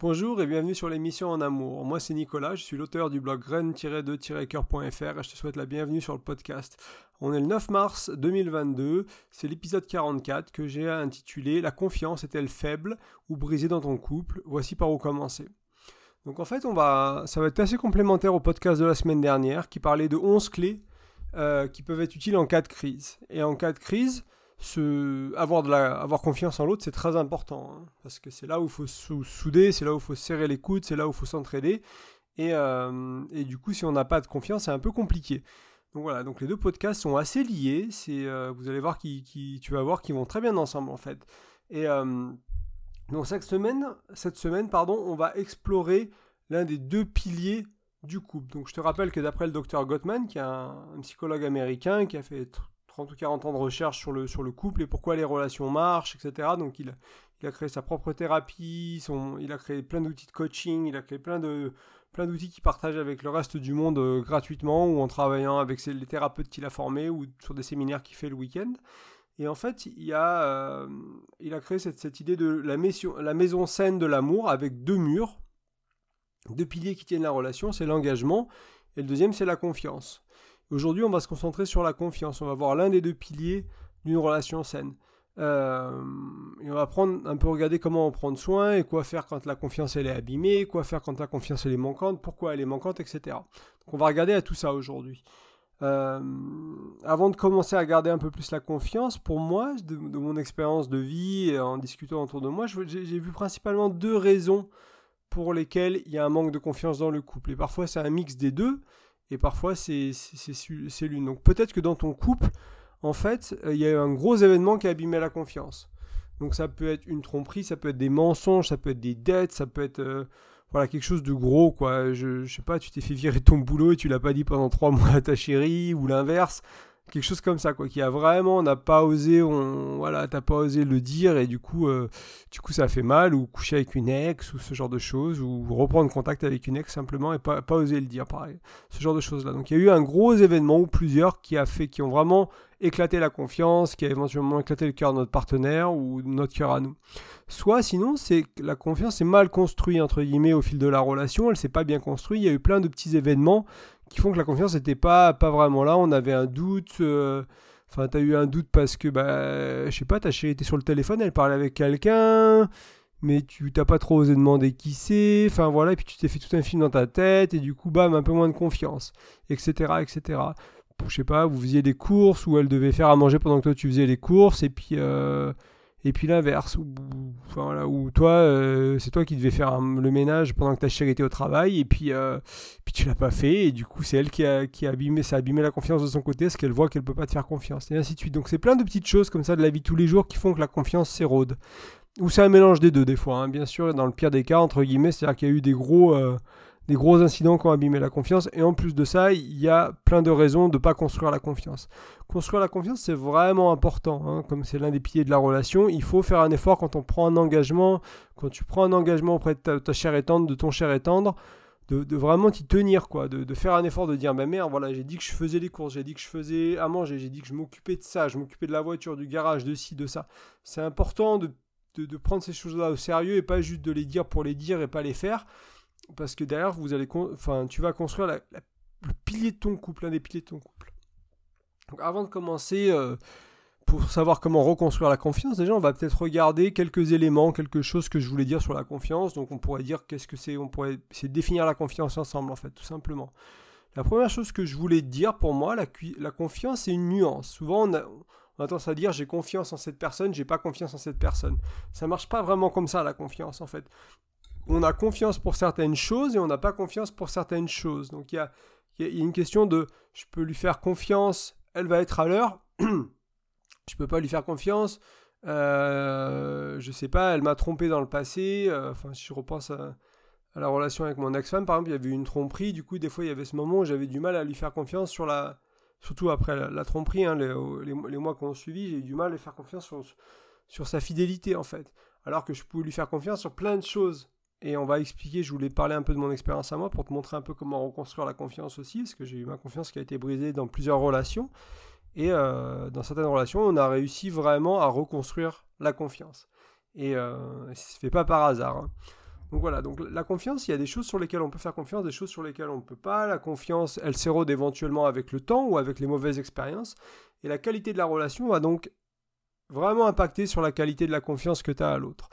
Bonjour et bienvenue sur l'émission En Amour. Moi c'est Nicolas, je suis l'auteur du blog grain-2-coeur.fr et je te souhaite la bienvenue sur le podcast. On est le 9 mars 2022, c'est l'épisode 44 que j'ai intitulé La confiance est-elle faible ou brisée dans ton couple? Voici par où commencer. Donc en fait, ça va être assez complémentaire au podcast de la semaine dernière qui parlait de 11 clés euh, qui peuvent être utiles en cas de crise. Et en cas de crise, avoir, confiance en l'autre, c'est très important. Hein, parce que c'est là où il faut souder, c'est là où il faut serrer les coudes, c'est là où il faut s'entraider. Et, euh, et, du coup, si on n'a pas de confiance, c'est un peu compliqué. Donc voilà, donc les deux podcasts sont assez liés. C'est, euh, vous allez voir qui, tu vas voir qu'ils vont très bien ensemble en fait. Et euh, donc cette semaine, cette semaine, pardon, on va explorer l'un des deux piliers du couple. Donc je te rappelle que d'après le docteur Gottman, qui est un, psychologue américain qui a fait 30 ou 40 ans de recherche sur le, sur le couple et pourquoi les relations marchent, etc. Donc il, a créé sa propre thérapie, il a créé plein d'outils de coaching, il a créé plein de plein d'outils qu'il partage avec le reste du monde euh, gratuitement ou en travaillant avec les thérapeutes qu'il a formés ou sur des séminaires qu'il fait le week-end. Et en fait, il a, euh, il a créé cette, cette idée de la maison, la maison saine de l'amour avec deux murs, deux piliers qui tiennent la relation, c'est l'engagement et le deuxième c'est la confiance. Aujourd'hui, on va se concentrer sur la confiance. On va voir l'un des deux piliers d'une relation saine. Euh, et on va prendre un peu regarder comment en prendre soin et quoi faire quand la confiance elle est abîmée, quoi faire quand la confiance elle est manquante, pourquoi elle est manquante, etc. Donc on va regarder à tout ça aujourd'hui. Euh, avant de commencer à regarder un peu plus la confiance, pour moi, de, mon expérience de vie en discutant autour de moi, j'ai vu principalement deux raisons pour lesquelles il y a un manque de confiance dans le couple. Et parfois c'est un mix des deux et parfois c'est l'une. Donc peut-être que dans ton couple, en fait, euh, il y a eu un gros événement qui a abîmé la confiance. Donc ça peut être une tromperie, ça peut être des mensonges, ça peut être des dettes, ça peut être euh, voilà quelque chose de gros quoi. Je, je sais pas, tu t'es fait virer ton boulot et tu l'as pas dit pendant trois mois à ta chérie ou l'inverse quelque chose comme ça quoi qui a vraiment n'a pas osé on voilà t'as pas osé le dire et du coup euh, du coup ça fait mal ou coucher avec une ex ou ce genre de choses ou reprendre contact avec une ex simplement et pas, pas oser le dire pareil ce genre de choses là donc il y a eu un gros événement ou plusieurs qui a fait qui ont vraiment éclaté la confiance qui a éventuellement éclaté le cœur de notre partenaire ou notre cœur à nous. Soit sinon c'est la confiance est mal construite entre guillemets au fil de la relation elle s'est pas bien construite il y a eu plein de petits événements qui font que la confiance n'était pas, pas vraiment là. On avait un doute. Euh, enfin, tu as eu un doute parce que, bah, je sais pas, ta chérie était sur le téléphone, elle parlait avec quelqu'un, mais tu t'as pas trop osé demander qui c'est. Enfin, voilà, et puis tu t'es fait tout un film dans ta tête, et du coup, bam, un peu moins de confiance, etc., etc. Je sais pas, vous faisiez des courses où elle devait faire à manger pendant que toi tu faisais les courses, et puis. Euh, et puis l'inverse, où, où toi, euh, c'est toi qui devais faire le ménage pendant que ta chérie était au travail, et puis, euh, puis tu l'as pas fait, et du coup c'est elle qui a, qui a abîmé, ça a abîmé la confiance de son côté, parce qu'elle voit qu'elle peut pas te faire confiance, et ainsi de suite. Donc c'est plein de petites choses comme ça de la vie tous les jours qui font que la confiance s'érode. Ou c'est un mélange des deux des fois, hein. bien sûr, dans le pire des cas, entre guillemets, c'est-à-dire qu'il y a eu des gros... Euh, des gros incidents qui ont abîmé la confiance. Et en plus de ça, il y a plein de raisons de ne pas construire la confiance. Construire la confiance, c'est vraiment important. Hein, comme c'est l'un des piliers de la relation, il faut faire un effort quand on prend un engagement, quand tu prends un engagement auprès de ta, chère et tendre, de ton cher et tendre, de, vraiment t'y tenir, quoi, de, faire un effort de dire, bah merde, voilà, j'ai dit que je faisais les courses, j'ai dit que je faisais à manger, j'ai dit que je m'occupais de ça, je m'occupais de la voiture, du garage, de ci, de ça. C'est important de prendre ces choses-là au sérieux et pas juste de les dire pour les dire et pas les faire parce que derrière, vous allez enfin, tu vas construire le pilier de ton couple, l'un des piliers de ton couple. Donc avant de commencer, euh, pour savoir comment reconstruire la confiance, déjà, on va peut-être regarder quelques éléments, quelque chose que je voulais dire sur la confiance. Donc on pourrait dire qu'est-ce que c'est, on pourrait de définir la confiance ensemble, en fait, tout simplement. La première chose que je voulais dire pour moi, la, la confiance, c'est une nuance. Souvent, on a, on a tendance à dire j'ai confiance en cette personne, j'ai pas confiance en cette personne. Ça marche pas vraiment comme ça la confiance en fait on a confiance pour certaines choses et on n'a pas confiance pour certaines choses. Donc il y a, une question de je peux lui faire confiance, elle va être à l'heure. je peux pas lui faire confiance. Euh, je sais pas, elle m'a trompé dans le passé. Euh, enfin, si je repense à, la relation avec mon ex-femme, par exemple, il y avait une tromperie. Du coup, des fois, il y avait ce moment où j'avais du mal à lui faire confiance sur la. Surtout après la, tromperie, hein, les, mois qui ont suivi, j'ai eu du mal à lui faire confiance sur, sur sa fidélité, en fait. Alors que je pouvais lui faire confiance sur plein de choses et on va expliquer, je voulais parler un peu de mon expérience à moi pour te montrer un peu comment reconstruire la confiance aussi, parce que j'ai eu ma confiance qui a été brisée dans plusieurs relations. Et euh, dans certaines relations, on a réussi vraiment à reconstruire la confiance. Et euh, ça ne se fait pas par hasard. Hein. Donc voilà, donc la confiance, il y a des choses sur lesquelles on peut faire confiance, des choses sur lesquelles on ne peut pas. La confiance, elle s'érode éventuellement avec le temps ou avec les mauvaises expériences. Et la qualité de la relation va donc vraiment impacter sur la qualité de la confiance que tu as à l'autre.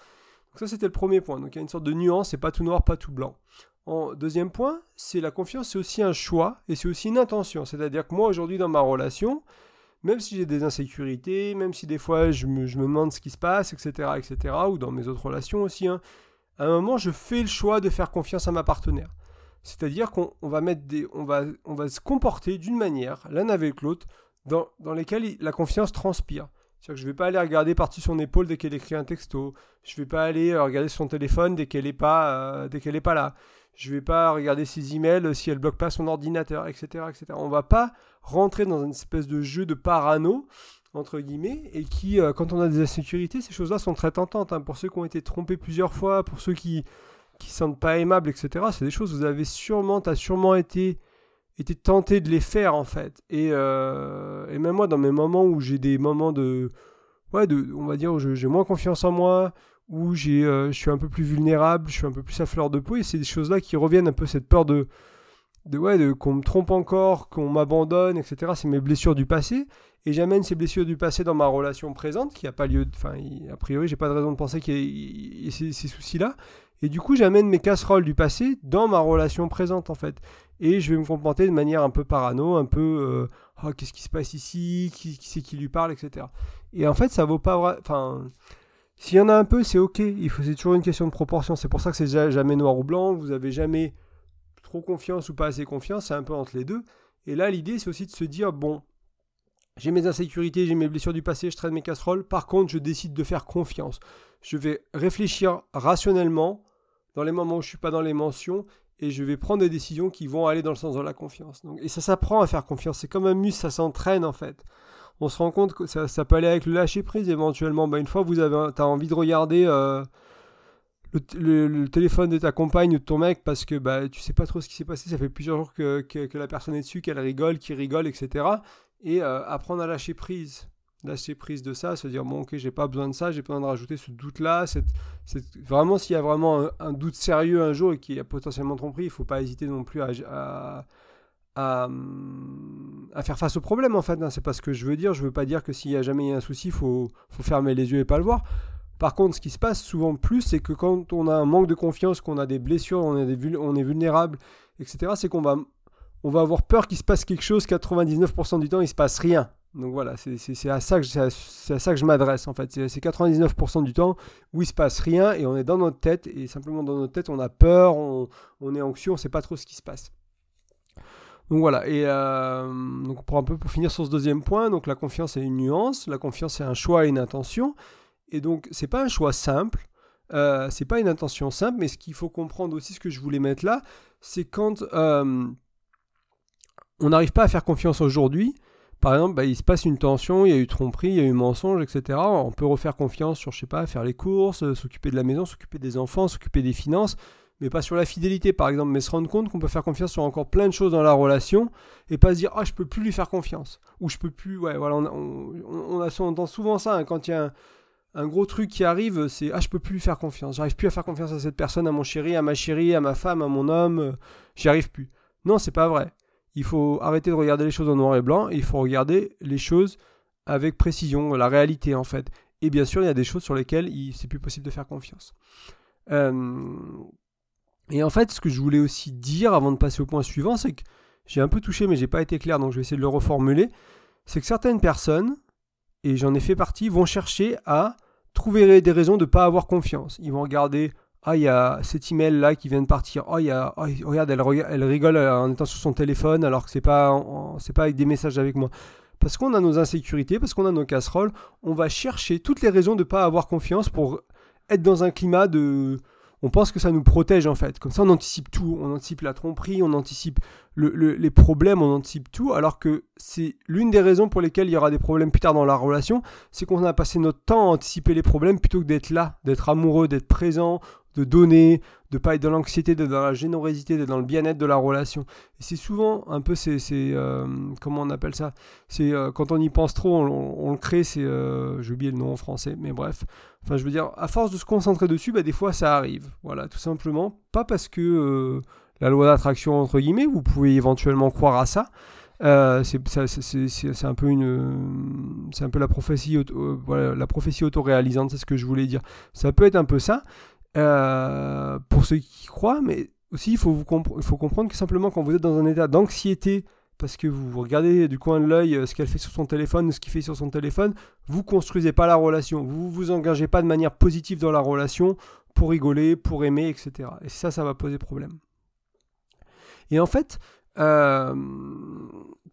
Donc ça, c'était le premier point. Donc il y a une sorte de nuance, c'est pas tout noir, pas tout blanc. En deuxième point, c'est la confiance, c'est aussi un choix et c'est aussi une intention. C'est-à-dire que moi, aujourd'hui, dans ma relation, même si j'ai des insécurités, même si des fois je me, demande ce qui se passe, etc., etc., ou dans mes autres relations aussi, hein, à un moment, je fais le choix de faire confiance à ma partenaire. C'est-à-dire qu'on va mettre des, on va, on va se comporter d'une manière, l'un avec l'autre, dans, dans lesquelles la confiance transpire. C'est-à-dire que je ne vais pas aller regarder par-dessus son épaule dès qu'elle écrit un texto. Je ne vais pas aller euh, regarder son téléphone dès qu'elle n'est pas, euh, dès pas là. Je ne vais pas regarder ses emails si elle bloque pas son ordinateur, etc., etc. On va pas rentrer dans une espèce de jeu de parano entre guillemets, et qui, euh, quand on a des insécurités, ces choses-là sont très tentantes. Hein. Pour ceux qui ont été trompés plusieurs fois, pour ceux qui qui sentent pas aimables, etc. C'est des choses vous avez sûrement, as sûrement été, été tenté de les faire en fait. Et, euh, et même moi, dans mes moments où j'ai des moments de, ouais, de, on va dire, où j'ai moins confiance en moi, où euh, je suis un peu plus vulnérable, je suis un peu plus à fleur de peau, et c'est des choses-là qui reviennent un peu cette peur de, de ouais, de qu'on me trompe encore, qu'on m'abandonne, etc. C'est mes blessures du passé et j'amène ces blessures du passé dans ma relation présente, qui a pas lieu, enfin, a priori, j'ai pas de raison de penser qu'il y ait ces, soucis-là. Et du coup, j'amène mes casseroles du passé dans ma relation présente, en fait. Et je vais me comporter de manière un peu parano, un peu, euh, oh, qu'est-ce qui se passe ici, qui, c'est qui lui parle, etc. Et en fait, ça vaut pas, enfin, s'il y en a un peu, c'est ok. Il faut, c'est toujours une question de proportion. C'est pour ça que c'est jamais noir ou blanc. Vous avez jamais trop confiance ou pas assez confiance. C'est un peu entre les deux. Et là, l'idée, c'est aussi de se dire, bon, j'ai mes insécurités, j'ai mes blessures du passé, je traîne mes casseroles. Par contre, je décide de faire confiance. Je vais réfléchir rationnellement dans les moments où je ne suis pas dans les mentions et je vais prendre des décisions qui vont aller dans le sens de la confiance. Et ça s'apprend à faire confiance. C'est comme un muscle, ça s'entraîne en fait. On se rend compte que ça, peut aller avec le lâcher prise éventuellement. Bah, une fois, vous avez, as envie de regarder euh, le, téléphone de ta compagne ou de ton mec parce que bah, tu sais pas trop ce qui s'est passé. Ça fait plusieurs jours que, que la personne est dessus, qu'elle rigole, qu'il rigole, etc et euh, apprendre à lâcher prise lâcher prise de ça, se dire bon ok j'ai pas besoin de ça, j'ai besoin de rajouter ce doute là, cette, vraiment s'il y a vraiment un, doute sérieux un jour et qui a potentiellement trompé, il faut pas hésiter non plus à, à, à, faire face au problème en fait, hein. c'est pas ce que je veux dire, je veux pas dire que s'il y a jamais un souci, faut, faut fermer les yeux et pas le voir. Par contre, ce qui se passe souvent plus, c'est que quand on a un manque de confiance, qu'on a des blessures, on, des, on est vulnérable, etc., c'est qu'on va on va avoir peur qu'il se passe quelque chose, 99% du temps, il se passe rien. Donc voilà, c'est à, ça que, à ça que je m'adresse en fait. C'est 99% du temps où il se passe rien et on est dans notre tête et simplement dans notre tête on a peur, on, est anxieux, on ne sait pas trop ce qui se passe. Donc voilà, et euh, donc pour un peu pour finir sur ce deuxième point, donc la confiance est une nuance, la confiance c'est un choix et une intention, et donc c'est pas un choix simple, euh, c'est pas une intention simple, mais ce qu'il faut comprendre aussi, ce que je voulais mettre là, c'est quand euh, on n'arrive pas à faire confiance aujourd'hui. Par exemple, bah, il se passe une tension, il y a eu tromperie, il y a eu mensonge, etc. On peut refaire confiance sur, je sais pas, faire les courses, euh, s'occuper de la maison, s'occuper des enfants, s'occuper des finances, mais pas sur la fidélité, par exemple. Mais se rendre compte qu'on peut faire confiance sur encore plein de choses dans la relation et pas se dire, ah, je peux plus lui faire confiance. Ou je peux plus, ouais, voilà, on, entend souvent ça hein, quand il y a un, gros truc qui arrive, c'est, ah, je peux plus lui faire confiance. J'arrive plus à faire confiance à cette personne, à mon chéri, à ma chérie, à ma femme, à mon homme, euh, j'y arrive plus. Non, c'est pas vrai il faut arrêter de regarder les choses en noir et blanc, il faut regarder les choses avec précision, la réalité en fait. Et bien sûr, il y a des choses sur lesquelles c'est plus possible de faire confiance. Euh, et en fait, ce que je voulais aussi dire avant de passer au point suivant, c'est que j'ai un peu touché, mais j'ai pas été clair, donc je vais essayer de le reformuler. C'est que certaines personnes, et j'en ai fait partie, vont chercher à trouver des raisons de ne pas avoir confiance. Ils vont regarder ah, il y a cet email là qui vient de partir. Oh, y a, oh, regarde, elle, rigole en étant sur son téléphone alors que c'est pas, c'est pas avec des messages avec moi. Parce qu'on a nos insécurités, parce qu'on a nos casseroles, on va chercher toutes les raisons de ne pas avoir confiance pour être dans un climat de, on pense que ça nous protège en fait. Comme ça, on anticipe tout. On anticipe la tromperie, on anticipe les problèmes, on anticipe tout. Alors que c'est l'une des raisons pour lesquelles il y aura des problèmes plus tard dans la relation, c'est qu'on a passé notre temps à anticiper les problèmes plutôt que d'être là, d'être amoureux, d'être présent, de donner, de pas être dans l'anxiété, d'être dans la générosité, d'être dans le bien-être de la relation. Et c'est souvent un peu, c'est, euh, comment on appelle ça? C'est euh, quand on y pense trop, on, le crée. C'est, euh, j'ai oublié le nom en français, mais bref. Enfin, je veux dire, à force de se concentrer dessus, bah, des fois ça arrive. Voilà, tout simplement. Pas parce que la loi d'attraction entre guillemets, vous pouvez éventuellement croire à ça. c'est un peu une c'est un peu la prophétie voilà, la prophétie autoréalisante c'est ce que je voulais dire ça peut être un peu ça euh, pour ceux qui croient, mais aussi il faut, vous il faut comprendre que simplement quand vous êtes dans un état d'anxiété, parce que vous regardez du coin de l'œil euh, ce qu'elle fait sur son téléphone, ce qu'il fait sur son téléphone, vous construisez pas la relation, vous vous engagez pas de manière positive dans la relation pour rigoler, pour aimer, etc. Et ça, ça va poser problème. Et en fait, euh,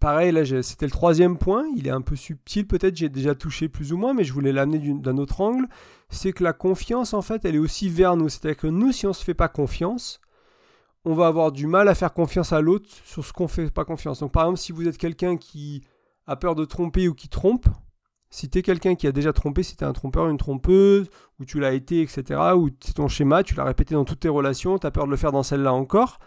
pareil, là c'était le troisième point, il est un peu subtil peut-être, j'ai déjà touché plus ou moins, mais je voulais l'amener d'un autre angle c'est que la confiance, en fait, elle est aussi vers nous. C'est-à-dire que nous, si on ne se fait pas confiance, on va avoir du mal à faire confiance à l'autre sur ce qu'on fait pas confiance. Donc, par exemple, si vous êtes quelqu'un qui a peur de tromper ou qui trompe, si tu es quelqu'un qui a déjà trompé, si tu es un trompeur, une trompeuse, ou tu l'as été, etc., ou c'est ton schéma, tu l'as répété dans toutes tes relations, tu as peur de le faire dans celle-là encore,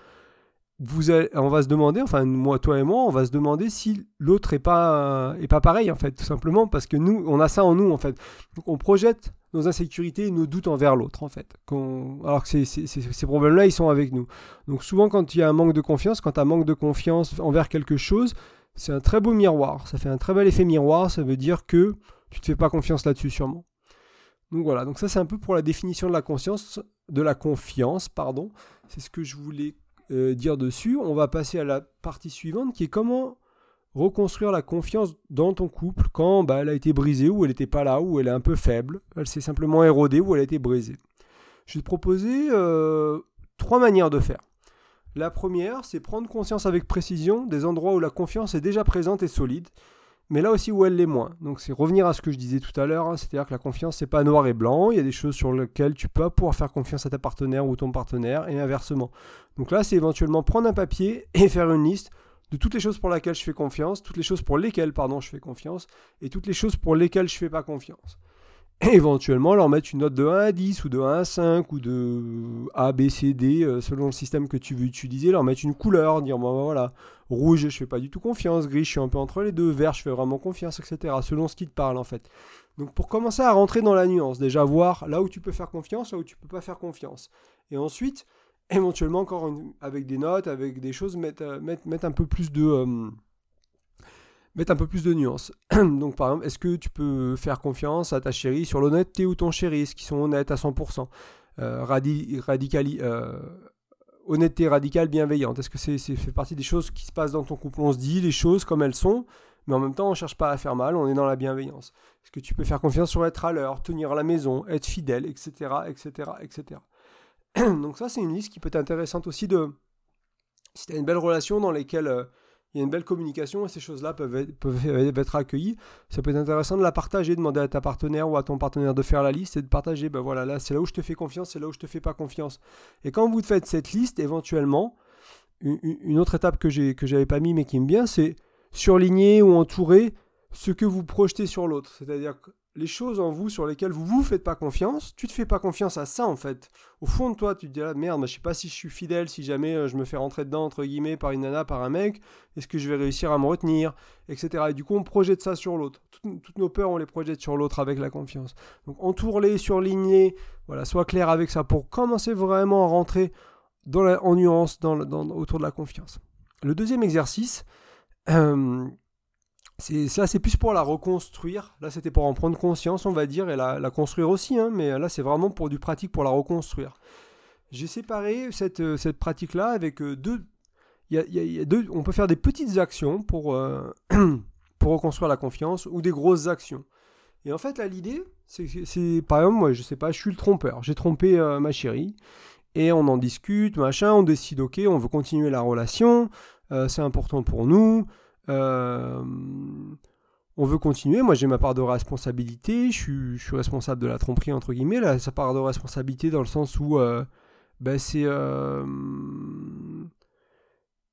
vous on va se demander, enfin moi, toi et moi, on va se demander si l'autre est pas est pas pareil en fait, tout simplement parce que nous, on a ça en nous en fait. Donc on projette nos insécurités et nos doutes envers l'autre, en fait. alors que ces problèmes-là, ils sont avec nous. Donc souvent, quand il y a un manque de confiance, quand tu as un manque de confiance envers quelque chose, c'est un très beau miroir. Ça fait un très bel effet miroir. Ça veut dire que tu ne te fais pas confiance là-dessus, sûrement. Donc voilà, donc ça c'est un peu pour la définition de la conscience, de la confiance, pardon. C'est ce que je voulais euh, dire dessus. On va passer à la partie suivante qui est comment reconstruire la confiance dans ton couple quand bah, elle a été brisée ou elle n'était pas là ou elle est un peu faible, elle s'est simplement érodée ou elle a été brisée. Je vais te proposer euh, trois manières de faire. La première, c'est prendre conscience avec précision des endroits où la confiance est déjà présente et solide, mais là aussi où elle l'est moins. Donc c'est revenir à ce que je disais tout à l'heure, hein, c'est-à-dire que la confiance c'est pas noir et blanc, il y a des choses sur lesquelles tu peux pouvoir faire confiance à ta partenaire ou ton partenaire et inversement. Donc là c'est éventuellement prendre un papier et faire une liste de toutes les choses pour lesquelles je fais confiance, toutes les choses pour lesquelles pardon, je fais confiance, et toutes les choses pour lesquelles je fais pas confiance. Et éventuellement leur mettre une note de 1 à 10 ou de 1 à 5 ou de A, B, C, D euh, selon le système que tu veux utiliser, leur mettre une couleur, dire bon, voilà, rouge je fais pas du tout confiance, gris je suis un peu entre les deux, vert je fais vraiment confiance, etc. Selon ce qui te parle en fait. Donc pour commencer à rentrer dans la nuance, déjà voir là où tu peux faire confiance, là où tu peux pas faire confiance. Et ensuite, éventuellement encore avec des notes, avec des choses, mettre, euh, mettre, un peu plus de... Euh, mettre un peu plus de nuances. Donc par exemple, est-ce que tu peux faire confiance à ta chérie sur l'honnêteté ou ton chéri, est-ce qu'ils sont honnêtes à 100% euh, euh, Honnêteté radicale, bienveillante. Est-ce que c'est fait partie des choses qui se passent dans ton couple? On se dit les choses comme elles sont, mais en même temps on ne cherche pas à faire mal, on est dans la bienveillance. Est-ce que tu peux faire confiance sur être à l'heure, tenir la maison, être fidèle, etc. etc., etc. Donc ça, c'est une liste qui peut être intéressante aussi de... Si tu as une belle relation dans laquelle euh, il y a une belle communication et ces choses-là peuvent être, peuvent être accueillies, ça peut être intéressant de la partager, demander à ta partenaire ou à ton partenaire de faire la liste et de partager, ben voilà, là c'est là où je te fais confiance, c'est là où je te fais pas confiance. Et quand vous faites cette liste, éventuellement, une, autre étape que j'ai que j'avais pas mis mais qui me vient, c'est surligner ou entourer ce que vous projetez sur l'autre. C'est-à-dire les choses en vous sur lesquelles vous vous faites pas confiance, tu te fais pas confiance à ça en fait. Au fond de toi, tu te dis ah, merde, je sais pas si je suis fidèle, si jamais euh, je me fais rentrer dedans entre guillemets par une nana, par un mec, est-ce que je vais réussir à me retenir, etc. Et du coup, on projette ça sur l'autre. Toutes, nos peurs, on les projette sur l'autre avec la confiance. Donc entoure-les, surligne voilà, sois clair avec ça pour commencer vraiment à rentrer dans la, en nuance dans, autour de la confiance. Le deuxième exercice. Euh, ça c'est plus pour la reconstruire. Là c'était pour en prendre conscience on va dire et la, construire aussi hein, mais là c'est vraiment pour du pratique pour la reconstruire. J'ai séparé cette, euh, cette pratique là avec euh, deux y, a, deux on peut faire des petites actions pour euh, pour reconstruire la confiance ou des grosses actions. Et en fait là l'idée c'est par exemple moi je sais pas je suis le trompeur. J'ai trompé ma chérie et on en discute machin on décide ok on veut continuer la relation c'est important pour nous euh, on veut continuer. Moi, j'ai ma part de responsabilité. Je suis, responsable de la tromperie, entre guillemets. Là, sa part de responsabilité dans le sens où euh, ben, euh,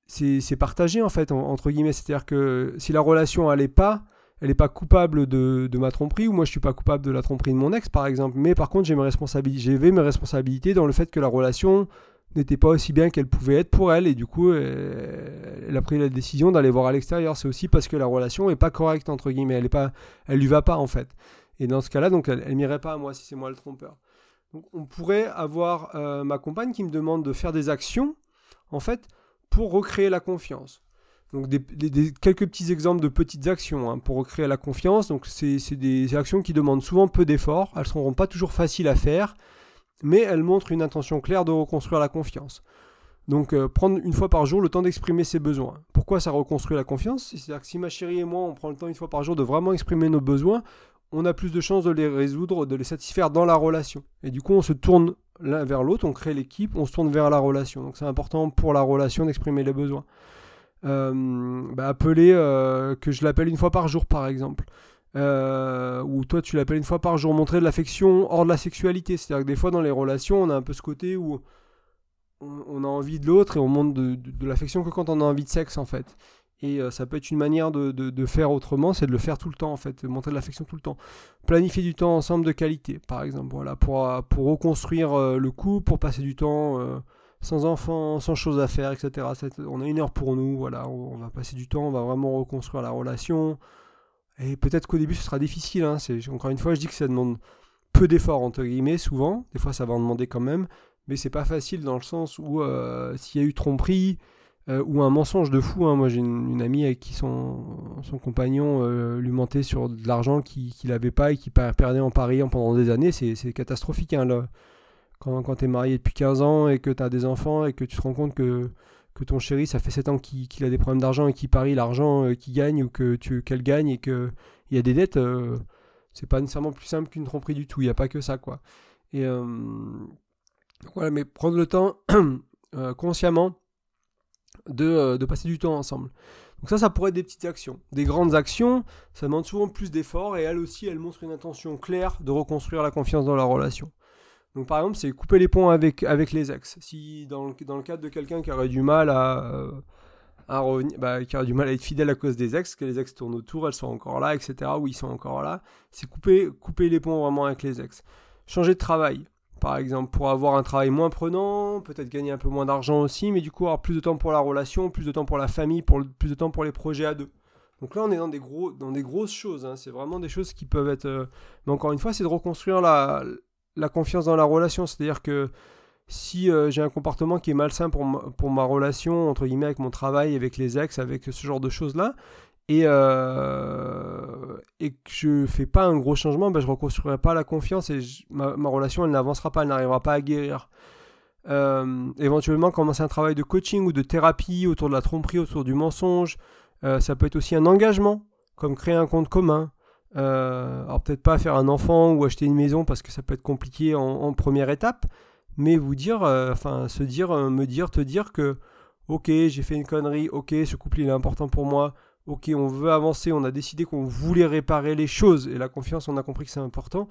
c'est. partagé, en fait, entre guillemets. C'est-à-dire que si la relation n'allait pas, elle n'est pas coupable de, ma tromperie, ou moi je suis pas coupable de la tromperie de mon ex, par exemple. Mais par contre, j'ai mes responsabilités, mes responsabilités dans le fait que la relation n'était pas aussi bien qu'elle pouvait être pour elle, et du coup, elle, a pris la décision d'aller voir à l'extérieur. C'est aussi parce que la relation est pas correcte entre guillemets, elle est pas, elle lui va pas en fait. Et dans ce cas-là, donc elle, elle m'irait pas à moi si c'est moi le trompeur. Donc on pourrait avoir euh, ma compagne qui me demande de faire des actions, en fait, pour recréer la confiance. Donc des, quelques petits exemples de petites actions hein, pour recréer la confiance. Donc c'est des actions qui demandent souvent peu d'efforts. Elles seront pas toujours faciles à faire, mais elles montrent une intention claire de reconstruire la confiance. Donc euh, prendre une fois par jour le temps d'exprimer ses besoins. Pourquoi ça reconstruit la confiance? C'est-à-dire que si ma chérie et moi on prend le temps une fois par jour de vraiment exprimer nos besoins, on a plus de chances de les résoudre, de les satisfaire dans la relation. Et du coup on se tourne l'un vers l'autre, on crée l'équipe, on se tourne vers la relation. Donc c'est important pour la relation d'exprimer les besoins. Euh, bah, appeler, euh, que je l'appelle une fois par jour par exemple. Euh, ou toi tu l'appelles une fois par jour, montrer de l'affection hors de la sexualité. C'est-à-dire que des fois dans les relations, on a un peu ce côté où on, a envie de l'autre et on montre de, l'affection que quand on a envie de sexe en fait. Et ça peut être une manière de, faire autrement, c'est de le faire tout le temps en fait, montrer de l'affection tout le temps. Planifier du temps ensemble de qualité, par exemple, voilà, pour, pour reconstruire le couple, pour passer du temps sans enfants, sans choses à faire, etc. On a une heure pour nous, voilà, on va passer du temps, on va vraiment reconstruire la relation. Et peut-être qu'au début ce sera difficile, hein. encore une fois je dis que ça demande peu d'efforts entre guillemets souvent, des fois ça va en demander quand même, mais c'est pas facile dans le sens où euh, s'il y a eu tromperie euh, ou un mensonge de fou, hein. moi j'ai une, amie avec qui son, son compagnon euh, lui mentait sur de l'argent qu'il n'avait pas et qui perdait en pariant pendant des années, c'est catastrophique hein, quand, quand tu es marié depuis 15 ans et que tu as des enfants et que tu te rends compte que, que ton chéri, ça fait 7 ans qu'il a des problèmes d'argent et qu'il parie l'argent euh, qu'il gagne ou que qu'elle gagne et qu'il y a des dettes, euh, c'est pas nécessairement plus simple qu'une tromperie du tout. Il n'y a pas que ça, quoi. Et euh, voilà, mais prendre le temps consciemment de, de, passer du temps ensemble. Donc ça, ça pourrait être des petites actions. Des grandes actions, ça demande souvent plus d'efforts et elle aussi, elle montre une intention claire de reconstruire la confiance dans la relation. Donc par exemple, c'est couper les ponts avec, avec les ex. Si dans le, dans le cadre de quelqu'un qui aurait du mal à, euh, à revenir, bah, qui aurait du mal à être fidèle à cause des ex, que les ex tournent autour, elles sont encore là, etc., ou ils sont encore là, c'est couper, couper les ponts vraiment avec les ex. Changer de travail, par exemple, pour avoir un travail moins prenant, peut-être gagner un peu moins d'argent aussi, mais du coup avoir plus de temps pour la relation, plus de temps pour la famille, pour plus de temps pour les projets à deux. Donc là, on est dans des, gros, dans des grosses choses. Hein. C'est vraiment des choses qui peuvent être. Euh, mais encore une fois, c'est de reconstruire la, la confiance dans la relation. C'est-à-dire que si euh, j'ai un comportement qui est malsain pour ma, relation, entre guillemets, avec mon travail, avec les ex, avec ce genre de choses-là, et, euh, et que je fais pas un gros changement, ben, je reconstruirai pas la confiance et ma, relation, elle n'avancera pas, elle n'arrivera pas à guérir. Euh, éventuellement, commencer un travail de coaching ou de thérapie autour de la tromperie, autour du mensonge. ça peut être aussi un engagement, comme créer un compte commun, euh, alors peut-être pas faire un enfant ou acheter une maison parce que ça peut être compliqué en, première étape, mais vous dire, euh, enfin se dire, euh, me dire, te dire que ok j'ai fait une connerie, ok ce couple il est important pour moi, ok on veut avancer, on a décidé qu'on voulait réparer les choses et la confiance on a compris que c'est important,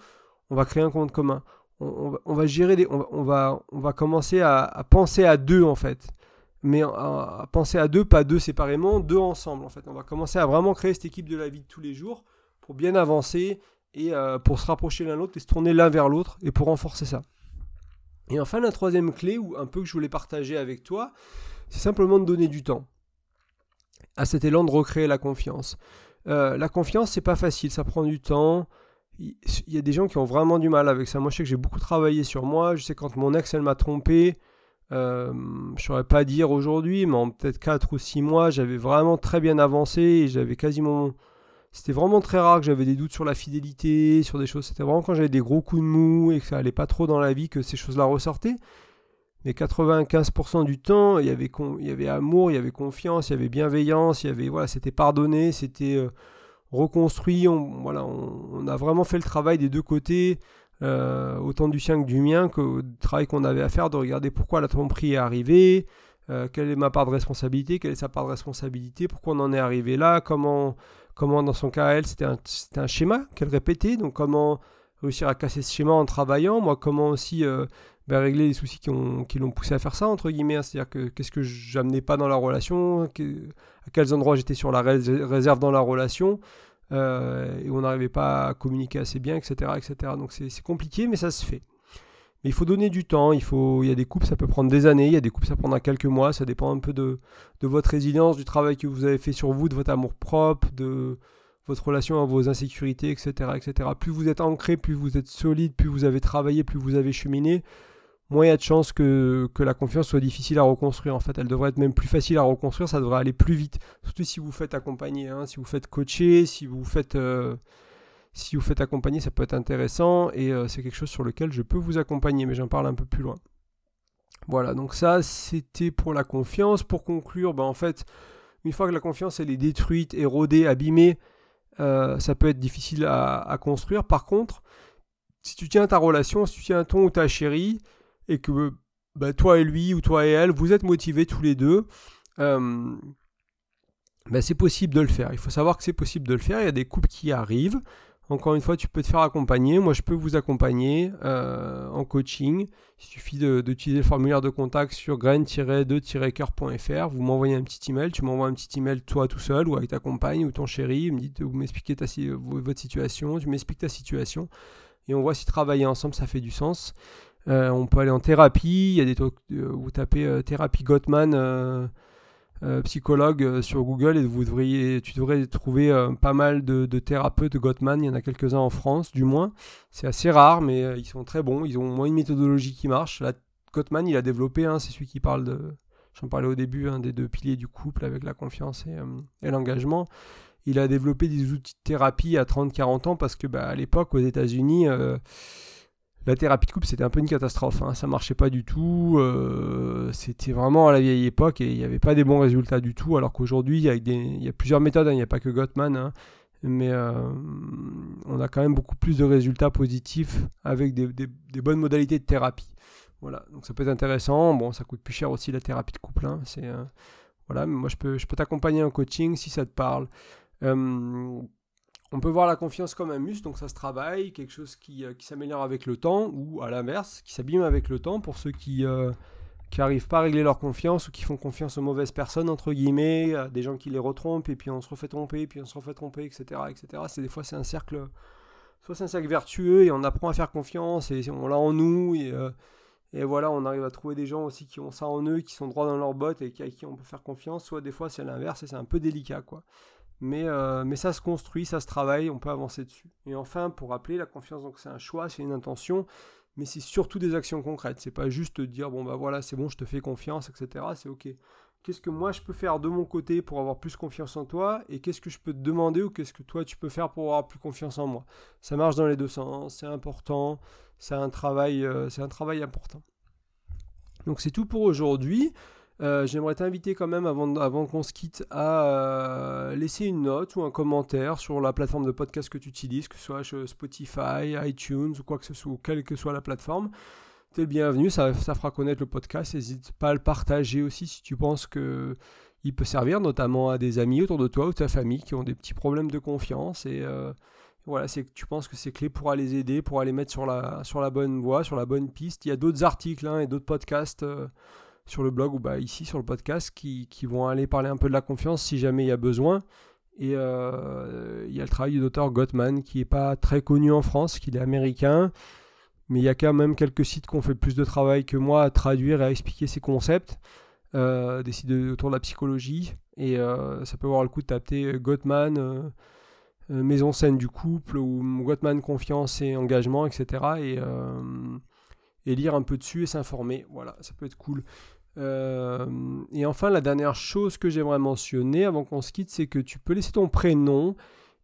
on va créer un compte commun, on, va, gérer on, va, on va commencer à, penser à deux en fait mais à, penser à deux, pas deux séparément, deux ensemble en fait. On va commencer à vraiment créer cette équipe de la vie de tous les jours pour bien avancer et euh, pour se rapprocher l'un l'autre et se tourner l'un vers l'autre et pour renforcer ça. Et enfin, la troisième clé, ou un peu que je voulais partager avec toi, c'est simplement de donner du temps à cet élan de recréer la confiance. Euh, la confiance, c'est pas facile, ça prend du temps. Il y a des gens qui ont vraiment du mal avec ça. Moi, je sais que j'ai beaucoup travaillé sur moi. Je sais quand mon ex, elle m'a trompé, euh, je saurais pas dire aujourd'hui, mais en peut-être 4 ou 6 mois, j'avais vraiment très bien avancé et j'avais quasiment c'était vraiment très rare que j'avais des doutes sur la fidélité, sur des choses. C'était vraiment quand j'avais des gros coups de mou et que ça allait pas trop dans la vie que ces choses-là ressortaient. Mais 95% du temps, il y, avait il y avait amour, il y avait confiance, il y avait bienveillance, il y avait voilà, c'était pardonné, c'était euh, reconstruit. On, voilà, on, a vraiment fait le travail des deux côtés, euh, autant du sien que du mien, que le travail qu'on avait à faire de regarder pourquoi la tromperie est arrivée, euh, quelle est ma part de responsabilité, quelle est sa part de responsabilité, pourquoi on en est arrivé là, comment comment dans son cas, elle, c'était un, un, schéma qu'elle répétait, donc comment réussir à casser ce schéma en travaillant, moi comment aussi euh, ben, régler les soucis qui, ont, qui l'ont poussé à faire ça, entre guillemets, hein. c'est-à-dire que qu'est-ce que j'amenais pas dans la relation, à quels endroits j'étais sur la réserve dans la relation, et on n'arrivait pas à communiquer assez bien, etc. etc. Donc c'est compliqué, mais ça se fait. Mais il faut donner du temps, il, faut, il y a des coupes, ça peut prendre des années, il y a des coupes, ça prendra quelques mois, ça dépend un peu de, votre résilience, du travail que vous avez fait sur vous, de votre amour propre, de votre relation à vos insécurités, etc., etc. Plus vous êtes ancré, plus vous êtes solide, plus vous avez travaillé, plus vous avez cheminé, moins il y a de chances que, que la confiance soit difficile à reconstruire. En fait, elle devrait être même plus facile à reconstruire, ça devrait aller plus vite. Surtout si vous faites accompagner, hein, si vous faites coacher, si vous faites... Euh, si vous faites accompagner, ça peut être intéressant et euh, c'est quelque chose sur lequel je peux vous accompagner, mais j'en parle un peu plus loin. Voilà, donc ça c'était pour la confiance. Pour conclure, ben, en fait, une fois que la confiance elle est détruite, érodée, abîmée, euh, ça peut être difficile à, construire. Par contre, si tu tiens ta relation, si tu tiens ton ou ta chérie, et que ben, toi et lui ou toi et elle, vous êtes motivés tous les deux, euh, ben, c'est possible de le faire. Il faut savoir que c'est possible de le faire. Il y a des couples qui arrivent. Encore une fois, tu peux te faire accompagner. Moi, je peux vous accompagner euh, en coaching. Il suffit d'utiliser le formulaire de contact sur grain-2-coeur.fr. Vous m'envoyez un petit email. Tu m'envoies un petit email toi tout seul ou avec ta compagne ou ton chéri. Vous m'expliquez votre situation. Tu m'expliques ta situation. Et on voit si travailler ensemble, ça fait du sens. Euh, on peut aller en thérapie. Il y a des trucs, euh, vous tapez thérapie Gottman psychologue euh, sur Google et vous devriez, tu devrais trouver euh, pas mal de, thérapeutes Gottman. Il y en a quelques-uns en France, du moins. C'est assez rare, mais ils sont très bons. Ils ont moins une méthodologie qui marche. Là, Gottman, il a développé, c'est celui qui parle de. J'en parlais au début, des deux piliers du couple avec la confiance et, l'engagement. Il a développé des outils de thérapie à 30-40 ans parce que bah, à l'époque, aux États-Unis, la thérapie de couple, c'était un peu une catastrophe. Hein. Ça marchait pas du tout. Euh, c'était vraiment à la vieille époque et il n'y avait pas des bons résultats du tout. Alors qu'aujourd'hui, il y, a plusieurs méthodes. Hein. Il n'y a pas que Gottman. Hein. Mais euh, on a quand même beaucoup plus de résultats positifs avec des, bonnes modalités de thérapie. Voilà. Donc ça peut être intéressant. Bon, ça coûte plus cher aussi la thérapie de couple. C'est, euh, voilà. Mais moi, je peux, je peux t'accompagner en coaching si ça te parle. On peut voir la confiance comme un muscle, donc ça se travaille, quelque chose qui, euh, s'améliore avec le temps, ou à l'inverse, qui s'abîme avec le temps pour ceux qui n'arrivent euh, pas à régler leur confiance ou qui font confiance aux mauvaises personnes, entre guillemets, des gens qui les retrompent, et puis on se refait tromper, puis on se refait tromper, etc. etc. C'est, des fois, c'est un cercle, soit c'est un cercle vertueux, et on apprend à faire confiance, et on l'a en nous, et, euh, et voilà, on arrive à trouver des gens aussi qui ont ça en eux, qui sont droits dans leurs bottes, et à qui on peut faire confiance, soit des fois c'est l'inverse, et c'est un peu délicat, quoi. Euh, mais, ça se construit, ça se travaille, on peut avancer dessus. Et enfin, pour rappeler, la confiance, donc c'est un choix, c'est une intention, mais c'est surtout des actions concrètes. C'est pas juste dire bon bah voilà, c'est bon, je te fais confiance, etc. C'est ok. Qu'est-ce que moi je peux faire de mon côté pour avoir plus confiance en toi et qu'est-ce que je peux te demander ou qu'est-ce que toi tu peux faire pour avoir plus confiance en moi? Ça marche dans les deux sens, c'est important, c'est un travail, euh, c'est un travail important. Donc c'est tout pour aujourd'hui. Euh, j'aimerais t'inviter quand même, avant, avant qu'on se quitte, à euh, laisser une note ou un commentaire sur la plateforme de podcast que tu utilises, que ce soit Spotify, iTunes ou quoi que ce soit, quelle que soit la plateforme. Tu es le bienvenu, ça, ça, fera connaître le podcast. N'hésite pas à le partager aussi si tu penses que il peut servir notamment à des amis autour de toi ou ta famille qui ont des petits problèmes de confiance. Et euh, voilà, c'est tu penses que c'est clé pour les aider, pour aller mettre sur la, sur la bonne voie, sur la bonne piste. Il y a d'autres articles hein, et d'autres podcasts sur le blog ou bah, ici sur le podcast qui, vont aller parler un peu de la confiance si jamais il y a besoin. Et euh, il y a le travail de l'auteur Gottman qui n'est pas très connu en France, qui est américain, mais il y a quand même quelques sites qui ont fait plus de travail que moi à traduire et à expliquer ces concepts, euh, des sites autour de la psychologie. Et euh, ça peut avoir le coup de taper Gottman, Maison saine du couple, ou Gottman confiance et engagement, etc. Et, et lire un peu dessus et s'informer. Voilà, ça peut être cool. Euh, et enfin, la dernière chose que j'aimerais mentionner avant qu'on se quitte, c'est que tu peux laisser ton prénom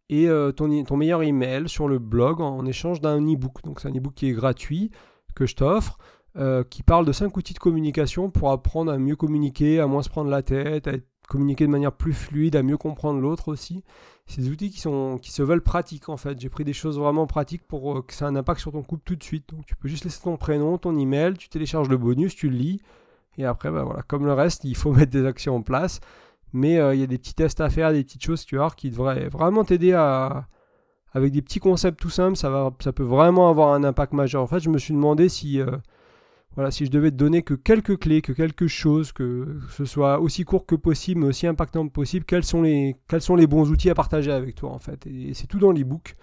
et euh, ton, meilleur email sur le blog en, échange d'un e-book. Donc c'est un e-book qui est gratuit, que je t'offre, euh, qui parle de 5 outils de communication pour apprendre à mieux communiquer, à moins se prendre la tête, à communiquer de manière plus fluide, à mieux comprendre l'autre aussi. C'est des outils qui, sont, qui se veulent pratiques en fait. J'ai pris des choses vraiment pratiques pour que ça ait un impact sur ton couple tout de suite. Donc tu peux juste laisser ton prénom, ton email, tu télécharges le bonus, tu le lis et après, bah, voilà, comme le reste, il faut mettre des actions en place. Mais euh, il y a des petits tests à faire, des petites choses tu vois, qui devraient vraiment t'aider à. Avec des petits concepts tout simples, ça, va, ça peut vraiment avoir un impact majeur. En fait, je me suis demandé si. Euh, voilà, si je devais te donner que quelques clés, que quelque chose, que ce soit aussi court que possible, mais aussi impactant que possible, quels sont les, quels sont les bons outils à partager avec toi en fait. Et, c'est tout dans l'ebook.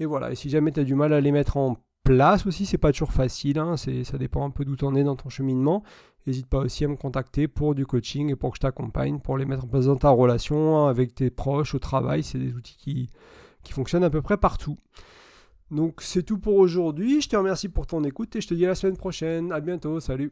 Et voilà, et si jamais tu as du mal à les mettre en place aussi, c'est pas toujours facile, hein, ça dépend un peu d'où tu en es dans ton cheminement. N'hésite pas aussi à me contacter pour du coaching et pour que je t'accompagne, pour les mettre en place dans ta relation, avec tes proches, au travail. C'est des outils qui, qui fonctionnent à peu près partout. Donc c'est tout pour aujourd'hui. Je te remercie pour ton écoute et je te dis à la semaine prochaine. À bientôt. Salut.